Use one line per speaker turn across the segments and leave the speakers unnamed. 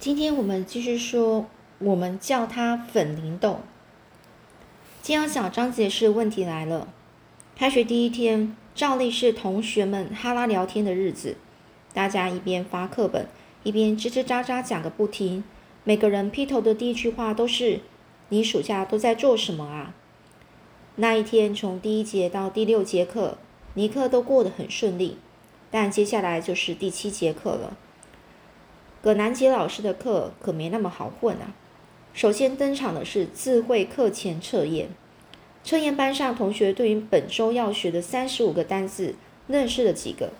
今天我们继续说，我们叫它粉灵豆。今天小章节是问题来了。开学第一天，照例是同学们哈拉聊天的日子，大家一边发课本，一边吱吱喳喳讲个不停。每个人劈头的第一句话都是：“你暑假都在做什么啊？”那一天，从第一节到第六节课，尼克都过得很顺利，但接下来就是第七节课了。葛南杰老师的课可没那么好混啊！首先登场的是智慧课前测验。测验班上同学对于本周要学的三十五个单字认识了几个？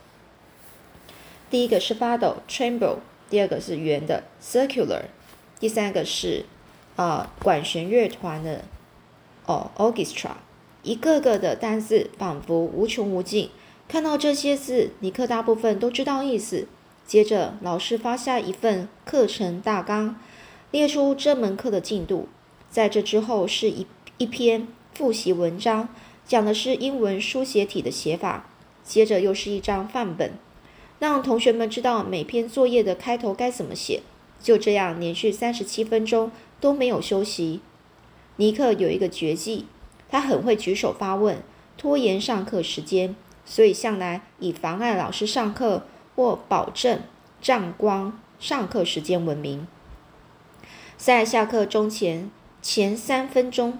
第一个是 fado（tremble），第二个是圆的 （circular），第三个是啊管弦乐团的哦 （orchestra）。一个个的单字仿佛无穷无尽。看到这些字，尼克大部分都知道意思。接着，老师发下一份课程大纲，列出这门课的进度。在这之后是一一篇复习文章，讲的是英文书写体的写法。接着又是一张范本，让同学们知道每篇作业的开头该怎么写。就这样，连续三十七分钟都没有休息。尼克有一个绝技，他很会举手发问，拖延上课时间，所以向来以妨碍老师上课。或保证占光上课时间闻名，在下课钟前前三分钟，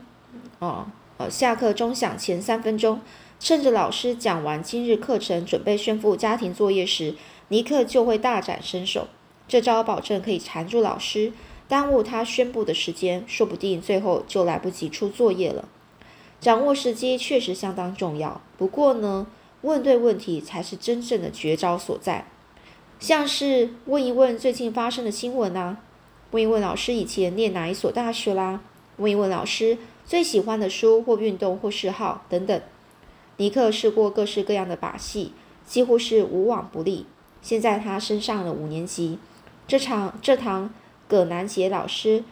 哦，呃，下课钟响前三分钟，趁着老师讲完今日课程，准备宣布家庭作业时，尼克就会大展身手。这招保证可以缠住老师，耽误他宣布的时间，说不定最后就来不及出作业了。掌握时机确实相当重要，不过呢？问对问题才是真正的绝招所在，像是问一问最近发生的新闻啊，问一问老师以前念哪一所大学啦，问一问老师最喜欢的书或运动或嗜好等等。尼克试过各式各样的把戏，几乎是无往不利。现在他升上了五年级，这场这堂葛南杰老师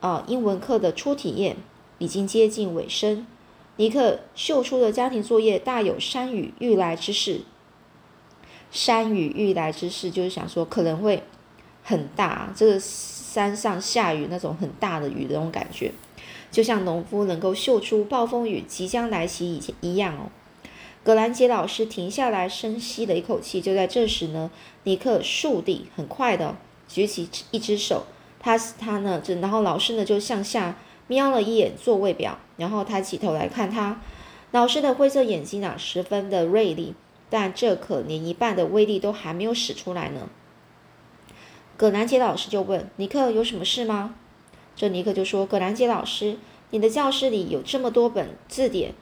啊英文课的初体验已经接近尾声。尼克秀出的家庭作业大有山雨欲来之势。山雨欲来之势，就是想说可能会很大，这个山上下雨那种很大的雨那种感觉，就像农夫能够秀出暴风雨即将来袭以前一样哦。葛兰杰老师停下来深吸了一口气，就在这时呢，尼克竖地很快的举起一只手，他他呢，然后老师呢就向下。瞄了一眼座位表，然后抬起头来看他。老师的灰色眼睛啊，十分的锐利，但这可连一半的威力都还没有使出来呢。葛兰杰老师就问：“尼克有什么事吗？”这尼克就说：“葛兰杰老师，你的教室里有这么多本字典，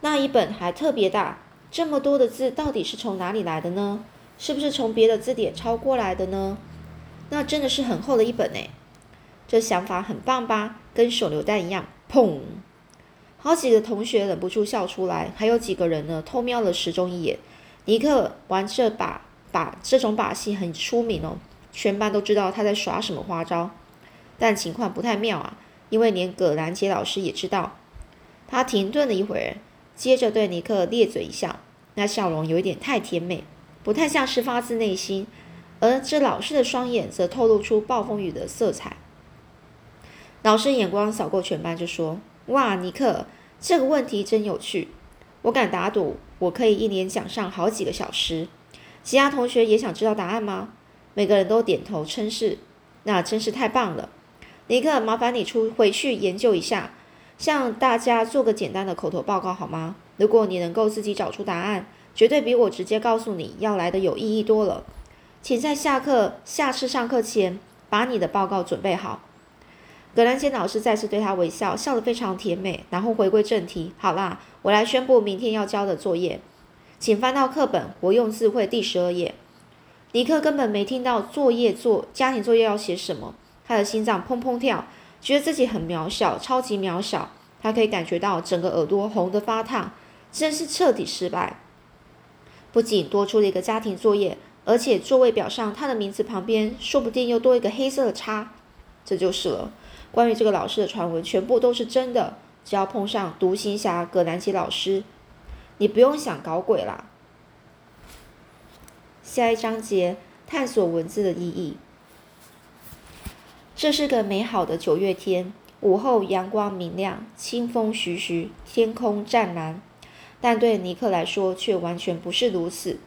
那一本还特别大，这么多的字到底是从哪里来的呢？是不是从别的字典抄过来的呢？那真的是很厚的一本呢。”这想法很棒吧？跟手榴弹一样，砰！好几个同学忍不住笑出来，还有几个人呢偷瞄了时钟一眼。尼克玩这把把这种把戏很出名哦，全班都知道他在耍什么花招。但情况不太妙啊，因为连葛兰杰老师也知道。他停顿了一会儿，接着对尼克咧嘴一笑，那笑容有一点太甜美，不太像是发自内心。而这老师的双眼则透露出暴风雨的色彩。老师眼光扫过全班，就说：“哇，尼克，这个问题真有趣。我敢打赌，我可以一连讲上好几个小时。其他同学也想知道答案吗？”每个人都点头称是。那真是太棒了，尼克，麻烦你出回去研究一下，向大家做个简单的口头报告好吗？如果你能够自己找出答案，绝对比我直接告诉你要来的有意义多了。请在下课、下次上课前把你的报告准备好。葛兰杰老师再次对他微笑，笑得非常甜美，然后回归正题。好啦，我来宣布明天要交的作业，请翻到课本活用智慧第十二页。尼克根本没听到作业做家庭作业要写什么，他的心脏砰砰跳，觉得自己很渺小，超级渺小。他可以感觉到整个耳朵红得发烫，真是彻底失败。不仅多出了一个家庭作业，而且座位表上他的名字旁边说不定又多一个黑色的叉，这就是了。关于这个老师的传闻全部都是真的。只要碰上独行侠葛南奇老师，你不用想搞鬼啦。下一章节探索文字的意义。这是个美好的九月天，午后阳光明亮，清风徐徐，天空湛蓝。但对尼克来说却完全不是如此。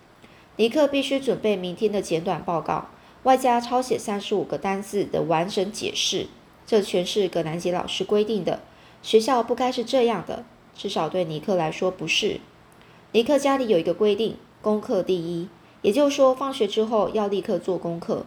尼克必须准备明天的简短报告，外加抄写三十五个单字的完整解释。这全是葛南杰老师规定的。学校不该是这样的，至少对尼克来说不是。尼克家里有一个规定：功课第一，也就是说，放学之后要立刻做功课。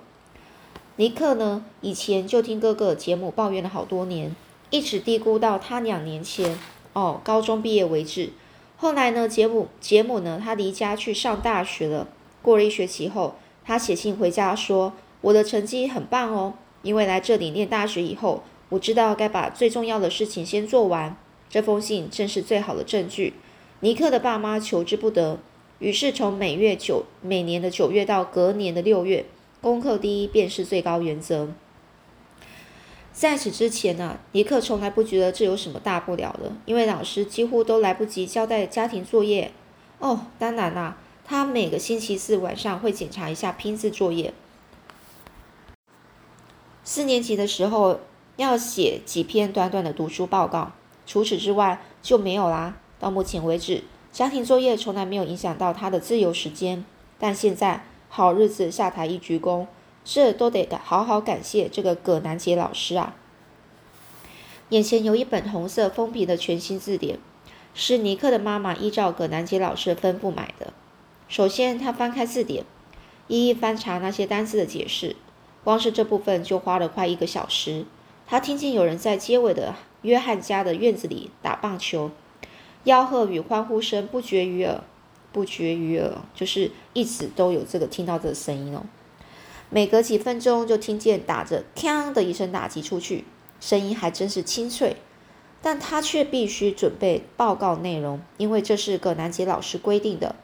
尼克呢，以前就听哥哥杰姆抱怨了好多年，一直低估到他两年前哦，高中毕业为止。后来呢，杰姆杰姆呢，他离家去上大学了。过了一学期后，他写信回家说：“我的成绩很棒哦，因为来这里念大学以后，我知道该把最重要的事情先做完。”这封信正是最好的证据。尼克的爸妈求之不得，于是从每月九每年的九月到隔年的六月，功课第一便是最高原则。在此之前呢，尼克从来不觉得这有什么大不了的，因为老师几乎都来不及交代家庭作业。哦，当然啦，他每个星期四晚上会检查一下拼字作业。四年级的时候要写几篇短短的读书报告，除此之外就没有啦。到目前为止，家庭作业从来没有影响到他的自由时间。但现在好日子下台一鞠躬。这都得好好感谢这个葛南杰老师啊！眼前有一本红色封皮的全新字典，是尼克的妈妈依照葛南杰老师的吩咐买的。首先，他翻开字典，一一翻查那些单词的解释，光是这部分就花了快一个小时。他听见有人在街尾的约翰家的院子里打棒球，吆喝与欢呼声不绝于耳，不绝于耳，就是一直都有这个听到这个声音哦。每隔几分钟就听见打着“锵”的一声打击出去，声音还真是清脆。但他却必须准备报告内容，因为这是葛南杰老师规定的。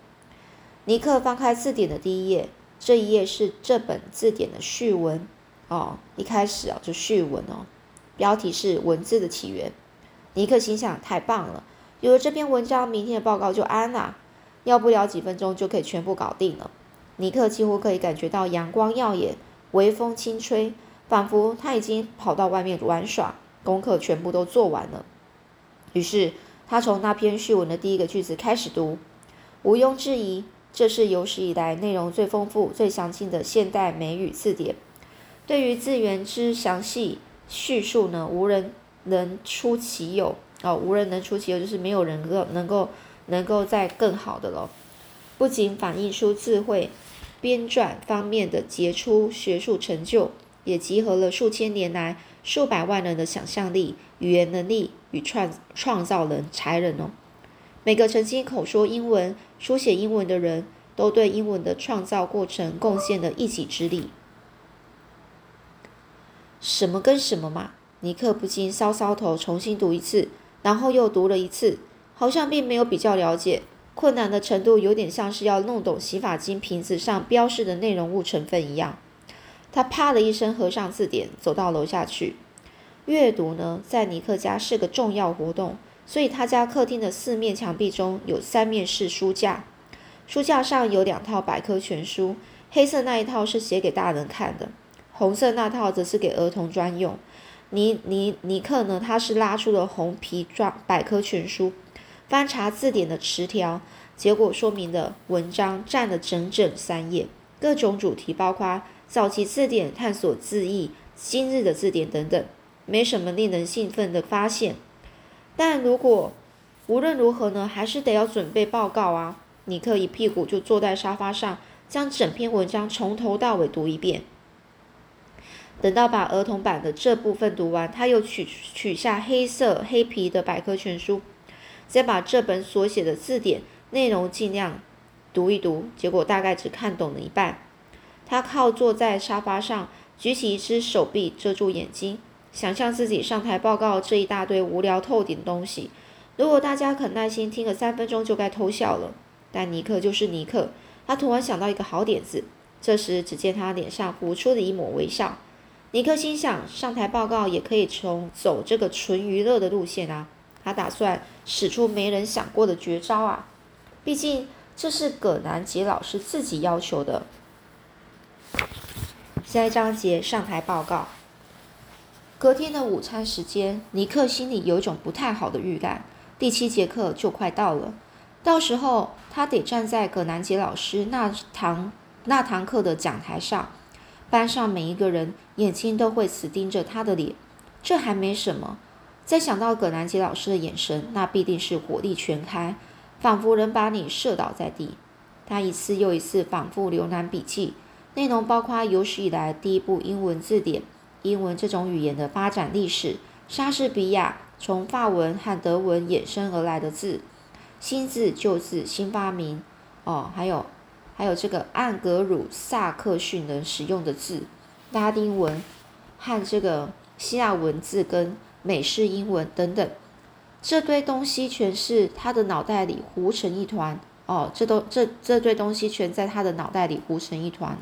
尼克翻开字典的第一页，这一页是这本字典的序文哦。一开始啊就序文哦，标题是“文字的起源”。尼克心想：太棒了，有了这篇文章，明天的报告就安了，要不了几分钟就可以全部搞定了。尼克几乎可以感觉到阳光耀眼，微风轻吹，仿佛他已经跑到外面玩耍，功课全部都做完了。于是他从那篇序文的第一个句子开始读，毋庸置疑，这是有史以来内容最丰富、最详尽的现代美语字典。对于字源之详细叙述呢，无人能出其有哦，无人能出其有，就是没有人能够能够能够再更好的了。不仅反映出智慧。编撰方面的杰出学术成就，也集合了数千年来数百万人的想象力、语言能力与创创造人才人哦。每个曾经口说英文、书写英文的人都对英文的创造过程贡献了一己之力。什么跟什么嘛？尼克不禁搔搔头，重新读一次，然后又读了一次，好像并没有比较了解。困难的程度有点像是要弄懂洗发精瓶子上标示的内容物成分一样。他啪的一声合上字典，走到楼下去。阅读呢，在尼克家是个重要活动，所以他家客厅的四面墙壁中有三面是书架，书架上有两套百科全书，黑色那一套是写给大人看的，红色那套则是给儿童专用。尼尼尼克呢，他是拉出了红皮装百科全书。翻查字典的词条，结果说明的文章占了整整三页，各种主题包括早期字典、探索字义、今日的字典等等，没什么令人兴奋的发现。但如果无论如何呢，还是得要准备报告啊！尼克一屁股就坐在沙发上，将整篇文章从头到尾读一遍。等到把儿童版的这部分读完，他又取取下黑色黑皮的百科全书。再把这本所写的字典内容尽量读一读，结果大概只看懂了一半。他靠坐在沙发上，举起一只手臂遮住眼睛，想象自己上台报告这一大堆无聊透顶的东西。如果大家肯耐心听个三分钟，就该偷笑了。但尼克就是尼克，他突然想到一个好点子。这时，只见他脸上浮出了一抹微笑。尼克心想，上台报告也可以从走这个纯娱乐的路线啊。他打算使出没人想过的绝招啊！毕竟这是葛南杰老师自己要求的。下一章节上台报告。隔天的午餐时间，尼克心里有一种不太好的预感。第七节课就快到了，到时候他得站在葛南杰老师那堂那堂课的讲台上，班上每一个人眼睛都会死盯着他的脸。这还没什么，再想到葛南杰老师的眼神，那必定是火力全开，仿佛能把你射倒在地。他一次又一次反复浏览笔记，内容包括有史以来第一部英文字典，英文这种语言的发展历史，莎士比亚。从法文和德文衍生而来的字，新字旧字新发明哦，还有还有这个按格鲁萨克逊人使用的字，拉丁文和这个希腊文字跟美式英文等等，这堆东西全是他的脑袋里糊成一团哦，这都这这堆东西全在他的脑袋里糊成一团。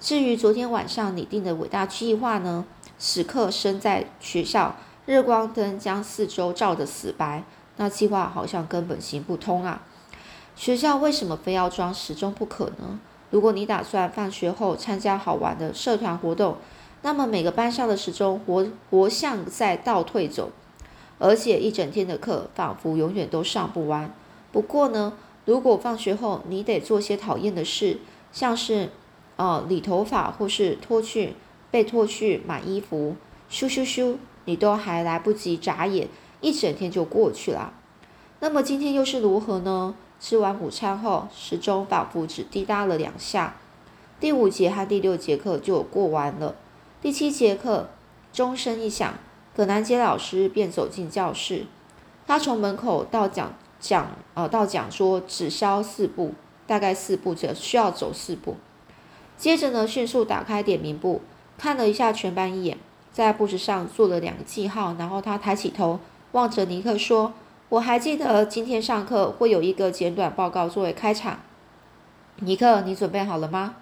至于昨天晚上拟定的伟大计划呢，此刻身在学校。日光灯将四周照得死白，那计划好像根本行不通啊！学校为什么非要装时钟不可呢？如果你打算放学后参加好玩的社团活动，那么每个班上的时钟活活像在倒退走，而且一整天的课仿佛永远都上不完。不过呢，如果放学后你得做些讨厌的事，像是呃理头发或是脱去被脱去买衣服，咻咻咻。你都还来不及眨眼，一整天就过去了。那么今天又是如何呢？吃完午餐后，时钟仿佛只滴答了两下，第五节和第六节课就过完了。第七节课钟声一响，葛南杰老师便走进教室。他从门口到讲讲呃到讲桌只消四步，大概四步只需要走四步。接着呢，迅速打开点名簿，看了一下全班一眼。在布置上做了两个记号，然后他抬起头望着尼克说：“我还记得今天上课会有一个简短报告作为开场。尼克，你准备好了吗？”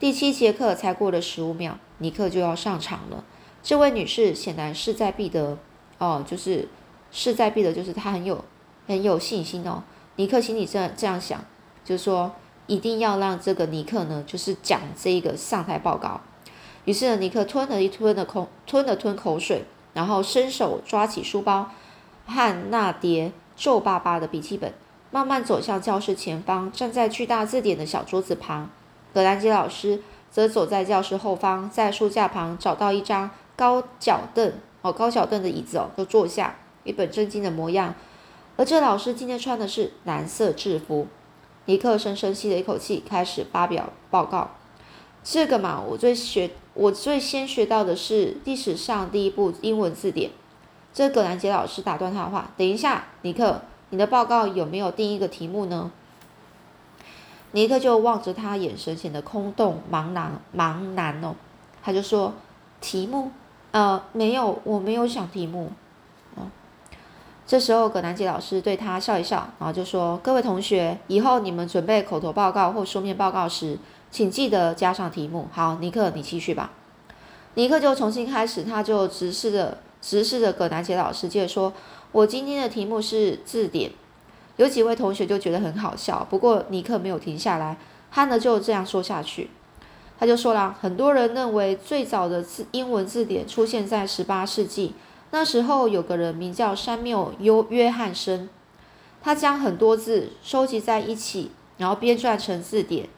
第七节课才过了十五秒，尼克就要上场了。这位女士显然势在必得，哦，就是势在必得，就是她很有很有信心哦。尼克心里这这样想，就说一定要让这个尼克呢，就是讲这个上台报告。于是呢，尼克吞了一吞的口，吞了吞口水，然后伸手抓起书包和那叠皱巴巴的笔记本，慢慢走向教室前方，站在巨大字典的小桌子旁。格兰杰老师则走在教室后方，在书架旁找到一张高脚凳，哦，高脚凳的椅子哦，就坐下，一本正经的模样。而这老师今天穿的是蓝色制服。尼克深深吸了一口气，开始发表报告。这个嘛，我最学，我最先学到的是历史上第一部英文字典。这葛兰杰老师打断他的话：“等一下，尼克，你的报告有没有第一个题目呢？”尼克就望着他，眼神显得空洞茫然茫然哦。他就说：“题目？呃，没有，我没有想题目。”这时候葛兰杰老师对他笑一笑，然后就说：“各位同学，以后你们准备口头报告或书面报告时。”请记得加上题目。好，尼克，你继续吧。尼克就重新开始，他就直视着直视着葛南杰老师，接着说：“我今天的题目是字典。”有几位同学就觉得很好笑，不过尼克没有停下来，他呢就这样说下去。他就说了，很多人认为最早的字英文字典出现在十八世纪，那时候有个人名叫山缪优约翰森，他将很多字收集在一起，然后编撰成字典。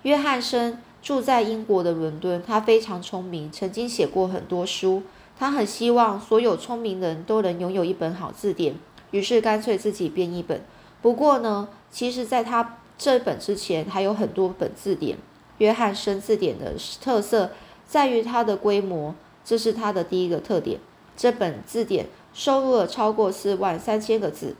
约翰森住在英国的伦敦，他非常聪明，曾经写过很多书。他很希望所有聪明人都能拥有一本好字典，于是干脆自己编一本。不过呢，其实在他这本之前还有很多本字典。约翰森字典的特色在于它的规模，这是它的第一个特点。这本字典收录了超过四万三千个字。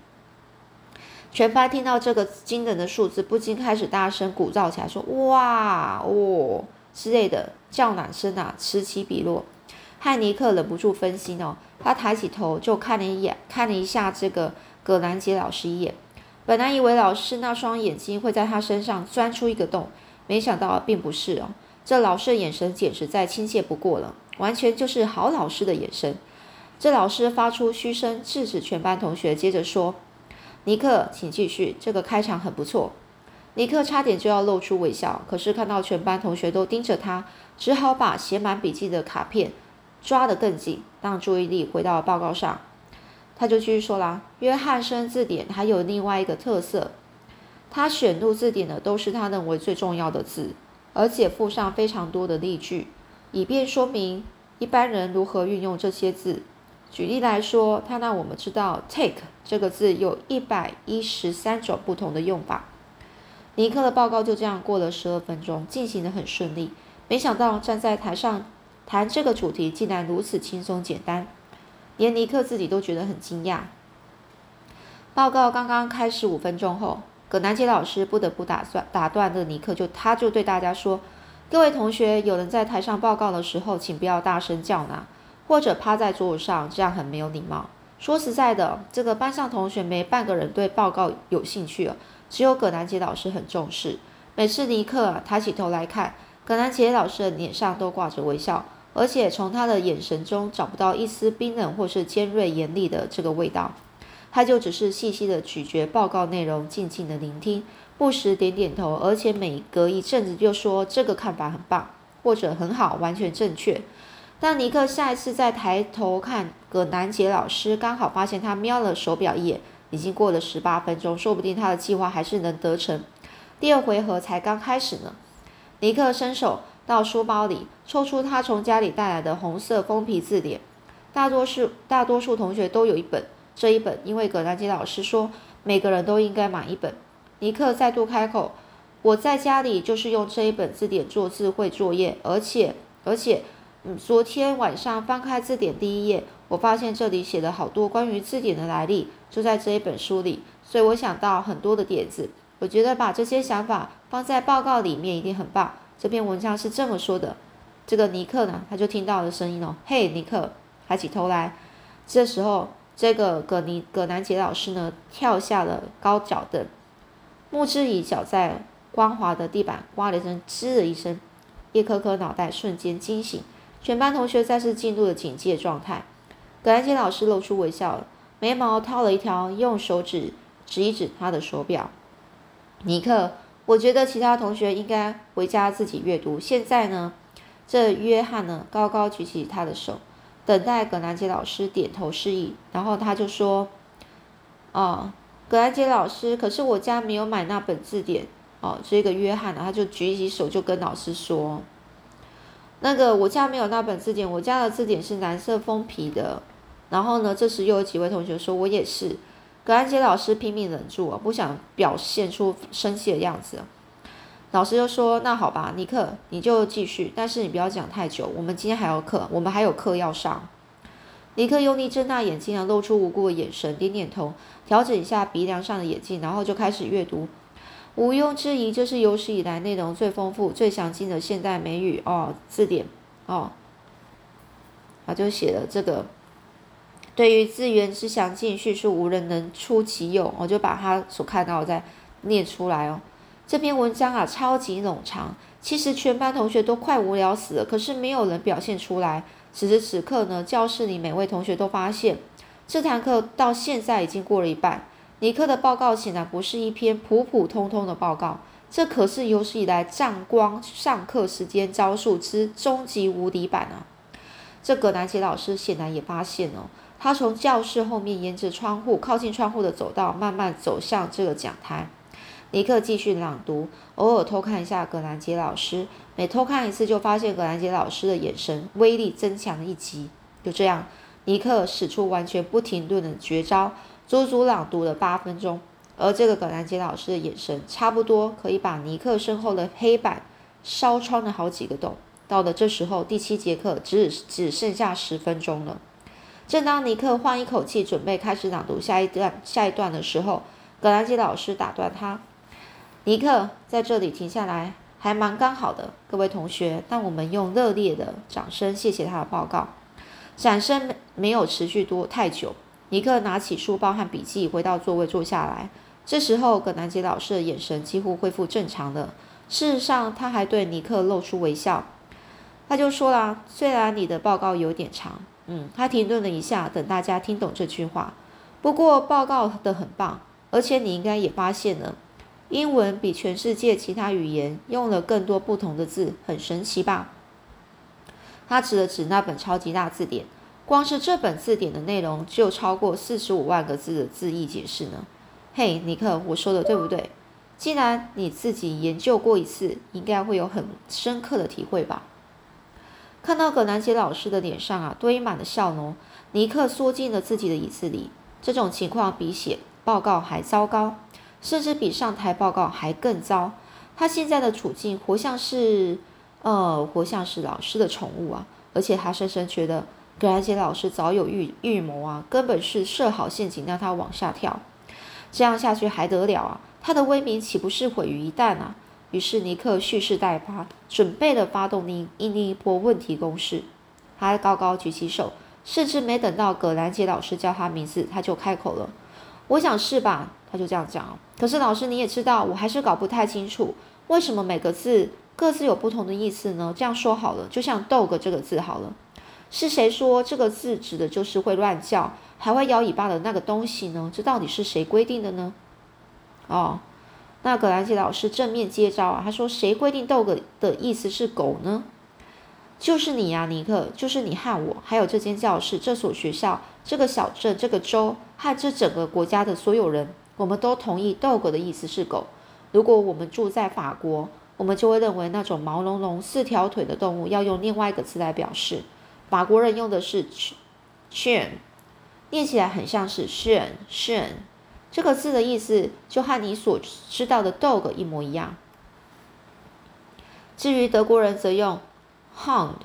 全班听到这个惊人的数字，不禁开始大声鼓噪起来，说：“哇哦！”之类的叫嚷声啊，此起彼落。汉尼克忍不住分心哦，他抬起头就看了一眼，看了一下这个葛兰杰老师一眼。本来以为老师那双眼睛会在他身上钻出一个洞，没想到并不是哦。这老师的眼神简直再亲切不过了，完全就是好老师的眼神。这老师发出嘘声，制止全班同学，接着说。尼克，请继续。这个开场很不错。尼克差点就要露出微笑，可是看到全班同学都盯着他，只好把写满笔记的卡片抓得更紧，让注意力回到报告上。他就继续说啦：“约翰生字典还有另外一个特色，他选入字典的都是他认为最重要的字，而且附上非常多的例句，以便说明一般人如何运用这些字。举例来说，他让我们知道 ‘take’ 这个字有一百一十三种不同的用法。”尼克的报告就这样过了十二分钟，进行的很顺利。没想到站在台上谈这个主题竟然如此轻松简单。连尼克自己都觉得很惊讶。报告刚刚开始五分钟后，葛南杰老师不得不打算打断了尼克，就他就对大家说：“各位同学，有人在台上报告的时候，请不要大声叫呐，或者趴在桌子上，这样很没有礼貌。说实在的，这个班上同学没半个人对报告有兴趣了，只有葛南杰老师很重视。每次尼克抬起头来看，葛南杰老师的脸上都挂着微笑。”而且从他的眼神中找不到一丝冰冷或是尖锐严厉的这个味道，他就只是细细的咀嚼报告内容，静静的聆听，不时点点头，而且每隔一阵子就说这个看法很棒，或者很好，完全正确。当尼克下一次再抬头看葛南杰老师，刚好发现他瞄了手表一眼，已经过了十八分钟，说不定他的计划还是能得逞。第二回合才刚开始呢。尼克伸手。到书包里抽出他从家里带来的红色封皮字典，大多数大多数同学都有一本。这一本，因为葛兰杰老师说每个人都应该买一本。尼克再度开口：“我在家里就是用这一本字典做字绘作业，而且而且，嗯，昨天晚上翻开字典第一页，我发现这里写了好多关于字典的来历，就在这一本书里，所以我想到很多的点子。我觉得把这些想法放在报告里面一定很棒。”这篇文章是这么说的，这个尼克呢，他就听到了声音哦，嘿，尼克，抬起头来。这时候，这个葛尼葛南杰老师呢，跳下了高脚凳，木质椅脚在光滑的地板刮了一声，吱的一声，一颗颗脑袋瞬间惊醒，全班同学再次进入了警戒状态。葛兰杰老师露出微笑，眉毛掏了一条，用手指指一指他的手表，尼克。我觉得其他同学应该回家自己阅读。现在呢，这约翰呢高高举起他的手，等待葛兰杰老师点头示意。然后他就说：“哦，葛兰杰老师，可是我家没有买那本字典哦。”这个约翰呢，他就举起手就跟老师说：“那个我家没有那本字典，我家的字典是蓝色封皮的。”然后呢，这时又有几位同学说：“我也是。”葛安杰老师拼命忍住啊，不想表现出生气的样子。老师就说：“那好吧，尼克，你就继续，但是你不要讲太久。我们今天还有课，我们还有课要上。”尼克用力睁大眼睛啊，露出无辜的眼神，点点头，调整一下鼻梁上的眼镜，然后就开始阅读。毋庸置疑，这是有史以来内容最丰富、最详尽的现代美语哦字典哦。他就写了这个。对于字源之详尽叙述，无人能出其右。我就把他所看到的再念出来哦。这篇文章啊，超级冗长，其实全班同学都快无聊死了，可是没有人表现出来。此时此刻呢，教室里每位同学都发现，这堂课到现在已经过了一半。尼克的报告显然不是一篇普普通通的报告，这可是有史以来占光上课时间招数之终极无敌版啊！这葛南杰老师显然也发现了。他从教室后面沿着窗户靠近窗户的走道慢慢走向这个讲台。尼克继续朗读，偶尔偷看一下葛兰杰老师。每偷看一次，就发现葛兰杰老师的眼神威力增强一级。就这样，尼克使出完全不停顿的绝招，足足朗读了八分钟。而这个葛兰杰老师的眼神，差不多可以把尼克身后的黑板烧穿了好几个洞。到了这时候，第七节课只只剩下十分钟了。正当尼克换一口气，准备开始朗读下一段下一段的时候，葛兰杰老师打断他：“尼克，在这里停下来，还蛮刚好的。各位同学，让我们用热烈的掌声谢谢他的报告。”掌声没有持续多太久，尼克拿起书包和笔记，回到座位坐下来。这时候，葛南杰老师的眼神几乎恢复正常了。事实上，他还对尼克露出微笑。他就说了：“虽然你的报告有点长。”嗯，他停顿了一下，等大家听懂这句话。不过报告的很棒，而且你应该也发现了，英文比全世界其他语言用了更多不同的字，很神奇吧？他指了指那本超级大字典，光是这本字典的内容就超过四十五万个字的字义解释呢。嘿，尼克，我说的对不对？既然你自己研究过一次，应该会有很深刻的体会吧？看到葛南杰老师的脸上啊堆满了笑容，尼克缩进了自己的椅子里。这种情况比写报告还糟糕。甚至比上台报告还更糟。他现在的处境活像是，呃，活像是老师的宠物啊！而且他深深觉得葛兰杰老师早有预预谋啊，根本是设好陷阱让他往下跳。这样下去还得了啊？他的威名岂不是毁于一旦啊？于是尼克蓄势待发，准备了发动另另一波问题攻势。他高高举起手，甚至没等到葛兰杰老师叫他名字，他就开口了：“我想是吧？”他就这样讲。可是老师，你也知道，我还是搞不太清楚，为什么每个字各自有不同的意思呢？这样说好了，就像 “dog” 这个字好了，是谁说这个字指的就是会乱叫、还会摇尾巴的那个东西呢？这到底是谁规定的呢？哦，那葛兰杰老师正面接招啊，他说：“谁规定 ‘dog’ 的意思是狗呢？就是你呀，尼克，就是你和我，还有这间教室、这所学校、这个小镇、这个州和这整个国家的所有人。”我们都同意，dog 的意思是狗。如果我们住在法国，我们就会认为那种毛茸茸、四条腿的动物要用另外一个词来表示。法国人用的是 chien，念起来很像是 chien chien。这个字的意思就和你所知道的 dog 一模一样。至于德国人则用 hound，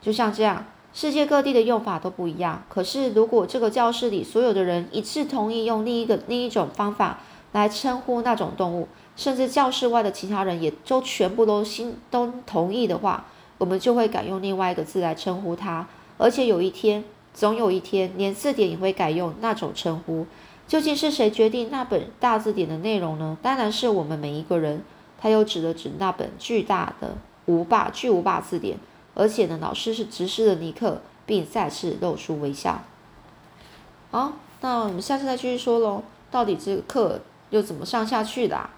就像这样。世界各地的用法都不一样。可是，如果这个教室里所有的人一致同意用另一个另一种方法来称呼那种动物，甚至教室外的其他人也都全部都心都同意的话，我们就会改用另外一个字来称呼它。而且有一天，总有一天，连字典也会改用那种称呼。究竟是谁决定那本大字典的内容呢？当然是我们每一个人。他又指了指那本巨大的无霸巨无霸字典。而且呢，老师是直视着尼克，并再次露出微笑。好，那我们下次再继续说喽。到底这个课又怎么上下去的？